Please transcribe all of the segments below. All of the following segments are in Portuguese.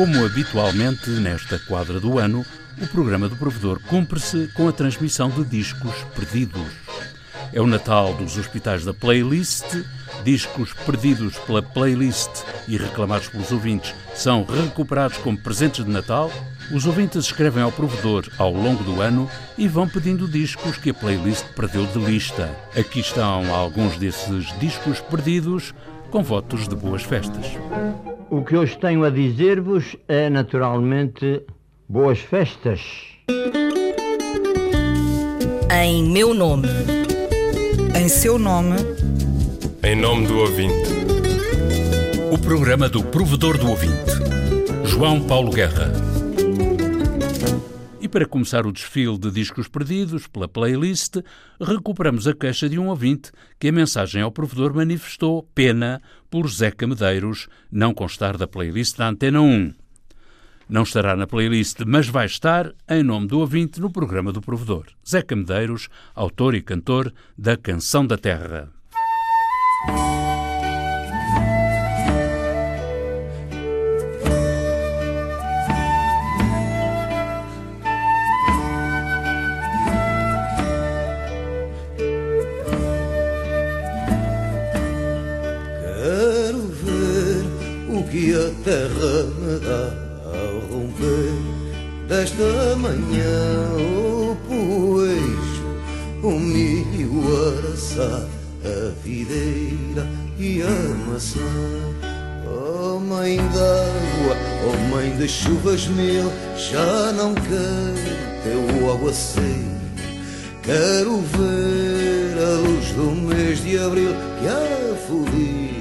Como habitualmente nesta quadra do ano, o programa do provedor cumpre-se com a transmissão de discos perdidos. É o Natal dos hospitais da Playlist. Discos perdidos pela playlist e reclamados pelos ouvintes são recuperados como presentes de Natal. Os ouvintes escrevem ao provedor ao longo do ano e vão pedindo discos que a playlist perdeu de lista. Aqui estão alguns desses discos perdidos com votos de boas festas. O que hoje tenho a dizer-vos é naturalmente boas festas. Em meu nome. Em seu nome. Em nome do ouvinte. O programa do provedor do ouvinte. João Paulo Guerra. Para começar o desfile de discos perdidos pela playlist, recuperamos a queixa de um ouvinte que a mensagem ao provedor manifestou pena por Zeca Medeiros não constar da playlist da Antena 1. Não estará na playlist, mas vai estar, em nome do ouvinte, no programa do provedor. Zeca Medeiros, autor e cantor da Canção da Terra. Quero ver o que a terra me dá ao romper desta manhã. O poeixo, o milho, o araçá, a videira e a maçã. Oh mãe d'água, oh mãe de chuvas mil, já não quero teu aguaceiro. Quero ver a luz do mês de abril que a no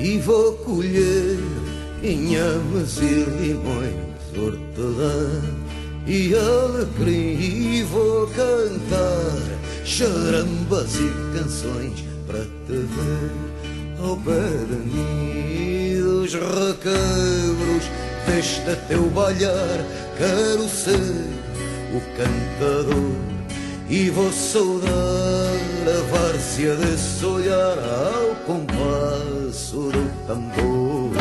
E vou colher inhames e limões, hortelã e alecrim E vou cantar charambas e canções Para te ver ao pé de mim Dos recabros deste teu balhar Quero ser o cantador e vou saudar a várzea desse olhar ao compasso do tambor.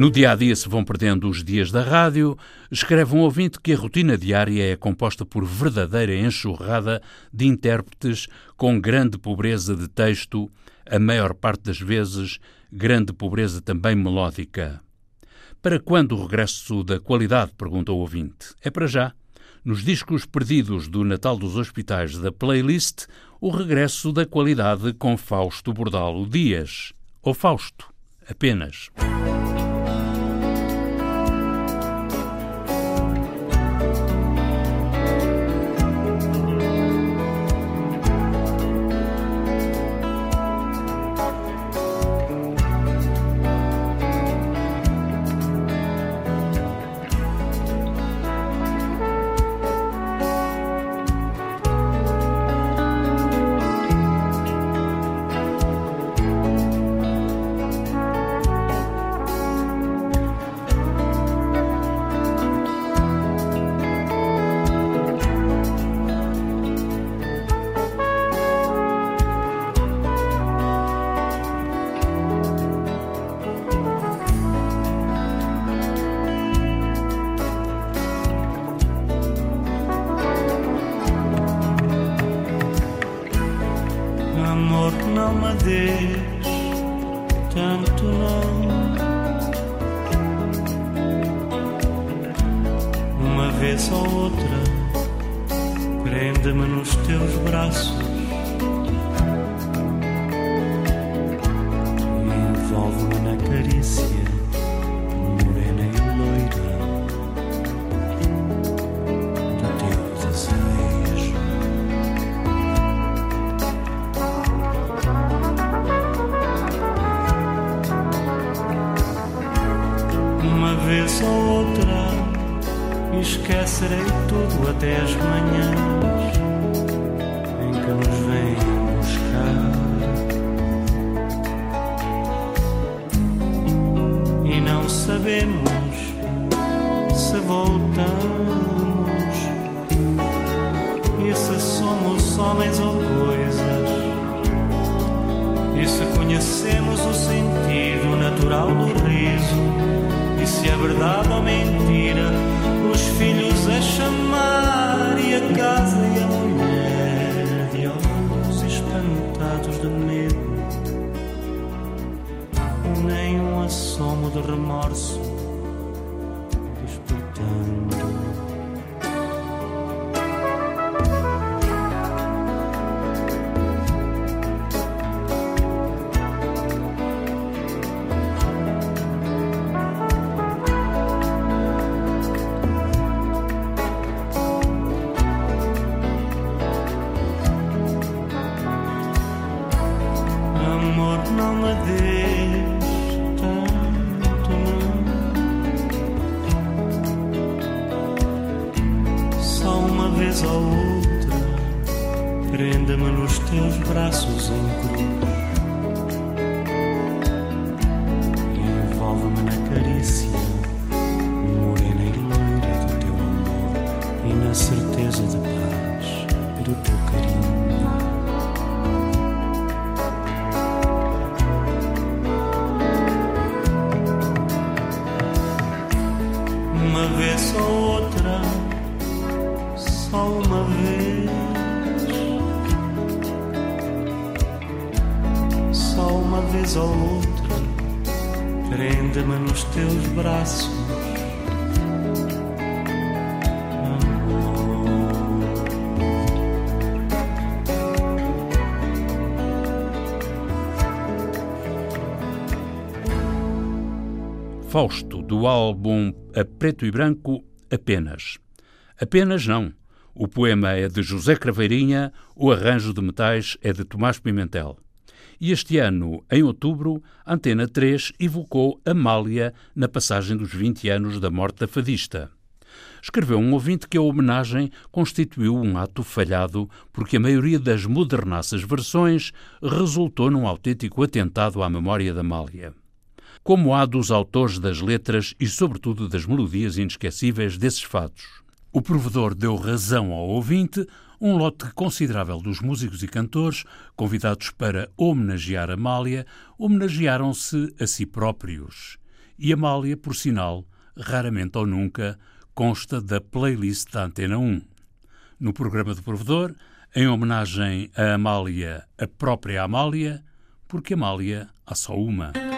No dia a dia se vão perdendo os dias da rádio. Escreve um ouvinte que a rotina diária é composta por verdadeira enxurrada de intérpretes com grande pobreza de texto, a maior parte das vezes grande pobreza também melódica. Para quando o regresso da qualidade? pergunta o ouvinte. É para já. Nos discos perdidos do Natal dos Hospitais da playlist, o regresso da qualidade com Fausto Bordalo Dias. Ou Fausto, apenas. Que não me dês tanto não. Uma vez ou outra, prende-me nos teus braços. e Envolve-me na carícia. Vez ou outra esquecerei tudo até as manhãs em que nos vêm buscar. E não sabemos verdade ou mentira os filhos a chamar e a casa e a mulher de olhos espantados de medo. Nem um assomo de remorso Na certeza de paz do teu carinho. Uma vez ou outra, só uma vez. Só uma vez ou outra, prenda-me nos teus braços. Fausto, do álbum A Preto e Branco, Apenas. Apenas não. O poema é de José Craveirinha, o arranjo de metais é de Tomás Pimentel. E este ano, em outubro, Antena 3 evocou Amália na passagem dos 20 anos da morte da fadista. Escreveu um ouvinte que a homenagem constituiu um ato falhado porque a maioria das modernaças versões resultou num autêntico atentado à memória da Amália como há dos autores das letras e, sobretudo, das melodias inesquecíveis desses fados. O provedor deu razão ao ouvinte, um lote considerável dos músicos e cantores, convidados para homenagear Amália, homenagearam-se a si próprios. E Amália, por sinal, raramente ou nunca, consta da playlist da Antena 1. No programa do provedor, em homenagem a Amália, a própria Amália, porque Amália há só uma.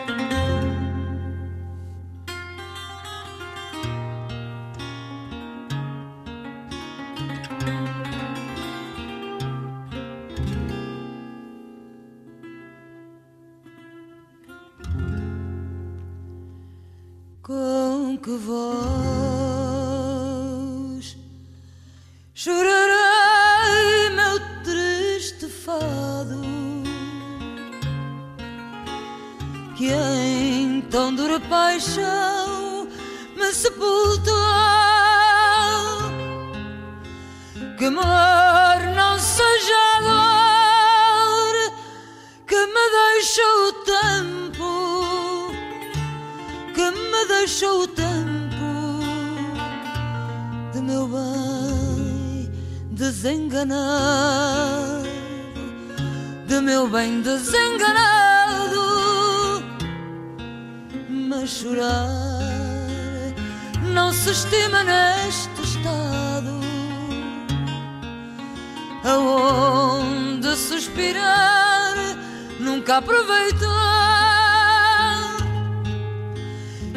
Paixão me sepultou. Que amor não seja dor que me deixa o tempo que me deixou o tempo de meu bem desenganado, de meu bem desenganado, chorar não se estima neste estado, aonde suspirar nunca aproveitou.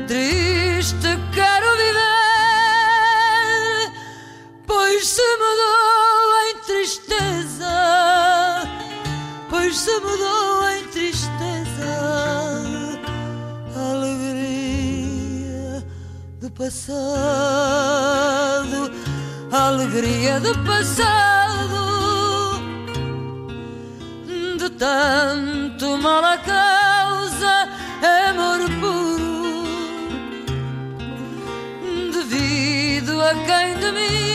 Triste quero viver, pois se mudou em tristeza, pois se mudou em passado, alegria do passado, de tanto mal a causa, amor puro, devido a quem de mim.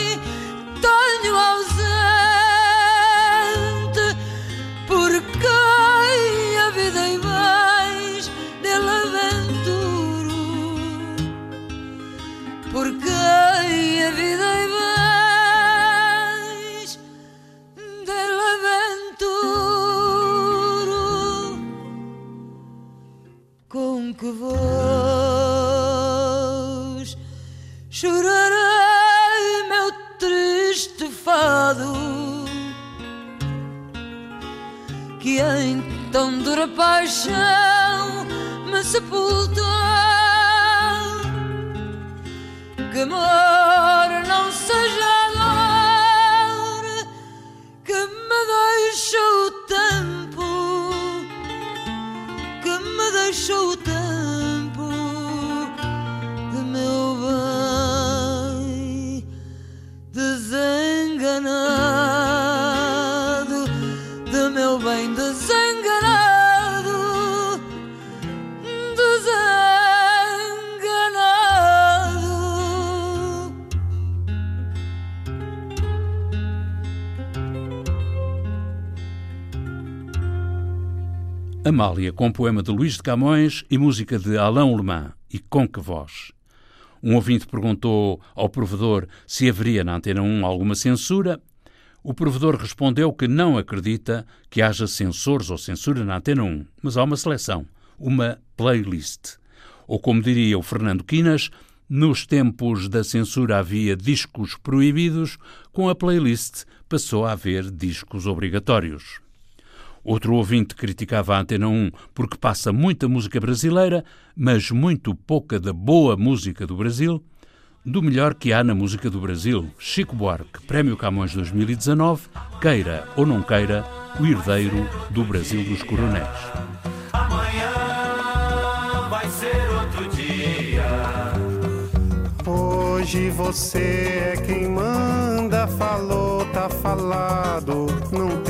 Que voz chorarei meu triste fado que em tão dura paixão me sepultou que amor não seja dor que me deixou o tempo deixou o tempo Amália, com poema de Luís de Camões e música de Alain Lemã. E com que voz? Um ouvinte perguntou ao provedor se haveria na Antena 1 alguma censura. O provedor respondeu que não acredita que haja censores ou censura na Antena 1, mas há uma seleção, uma playlist. Ou como diria o Fernando Quinas, nos tempos da censura havia discos proibidos, com a playlist passou a haver discos obrigatórios. Outro ouvinte criticava a Antena 1 porque passa muita música brasileira, mas muito pouca da boa música do Brasil, do melhor que há na música do Brasil. Chico Buarque, Prémio Camões 2019, queira ou não queira, o herdeiro do Brasil dos Coronéis. Amanhã vai ser outro dia. Hoje você é quem manda, falou, tá falado, não tem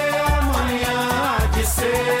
há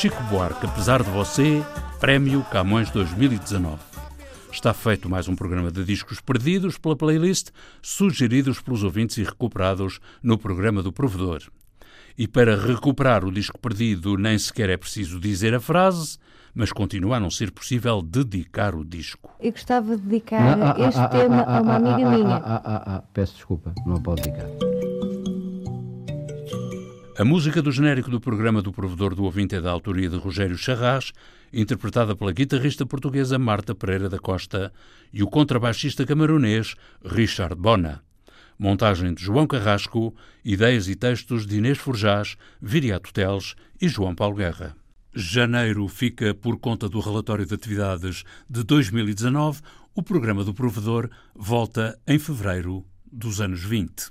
Chico Buarque, apesar de você, Prémio Camões 2019. Está feito mais um programa de discos perdidos pela playlist, sugeridos pelos ouvintes e recuperados no programa do Provedor. E para recuperar o disco perdido, nem sequer é preciso dizer a frase, mas continua a não ser possível dedicar o disco. Eu gostava de dedicar este tema a uma amiga minha. Ah, ah, ah, peço desculpa, não pode dedicar. A música do genérico do programa do Provedor do Ouvinte é da autoria de Rogério Charras, interpretada pela guitarrista portuguesa Marta Pereira da Costa e o contrabaixista camaronês Richard Bona. Montagem de João Carrasco, ideias e textos de Inês Forjás, Viriato Teles e João Paulo Guerra. Janeiro fica por conta do relatório de atividades de 2019. O programa do Provedor volta em fevereiro dos anos 20.